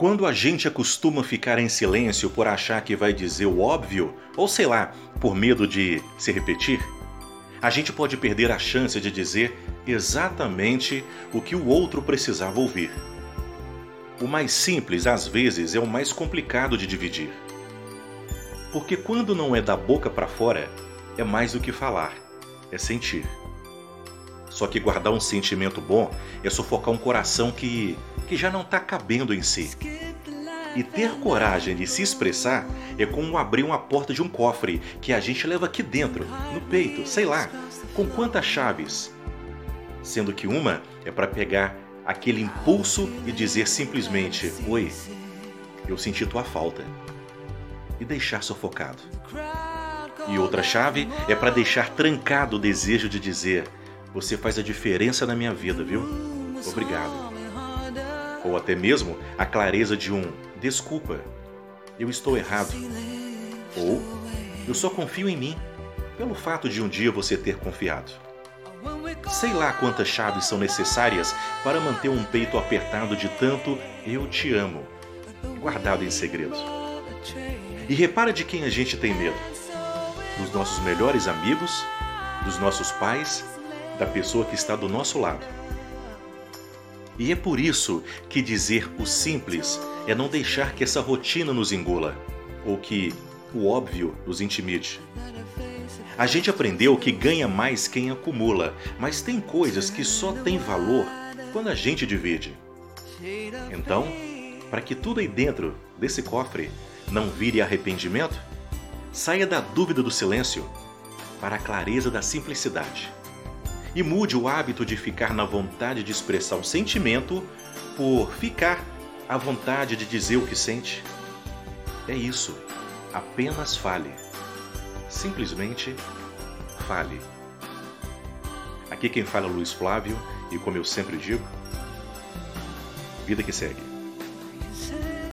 Quando a gente acostuma ficar em silêncio por achar que vai dizer o óbvio, ou sei lá, por medo de se repetir, a gente pode perder a chance de dizer exatamente o que o outro precisava ouvir. O mais simples, às vezes, é o mais complicado de dividir. Porque quando não é da boca para fora, é mais do que falar, é sentir. Só que guardar um sentimento bom é sufocar um coração que, que já não está cabendo em si. E ter coragem de se expressar é como abrir uma porta de um cofre que a gente leva aqui dentro, no peito, sei lá, com quantas chaves. Sendo que uma é para pegar aquele impulso e dizer simplesmente: Oi, eu senti tua falta. E deixar sufocado. E outra chave é para deixar trancado o desejo de dizer: você faz a diferença na minha vida, viu? Obrigado. Ou até mesmo a clareza de um desculpa, eu estou errado. Ou eu só confio em mim, pelo fato de um dia você ter confiado. Sei lá quantas chaves são necessárias para manter um peito apertado de tanto eu te amo, guardado em segredo. E repara de quem a gente tem medo: dos nossos melhores amigos, dos nossos pais da pessoa que está do nosso lado. E é por isso que dizer o simples é não deixar que essa rotina nos engula, ou que o óbvio nos intimide. A gente aprendeu que ganha mais quem acumula, mas tem coisas que só têm valor quando a gente divide. Então, para que tudo aí dentro desse cofre não vire arrependimento, saia da dúvida do silêncio para a clareza da simplicidade e mude o hábito de ficar na vontade de expressar um sentimento por ficar à vontade de dizer o que sente. É isso. Apenas fale. Simplesmente fale. Aqui quem fala é Luiz Flávio e como eu sempre digo, vida que segue.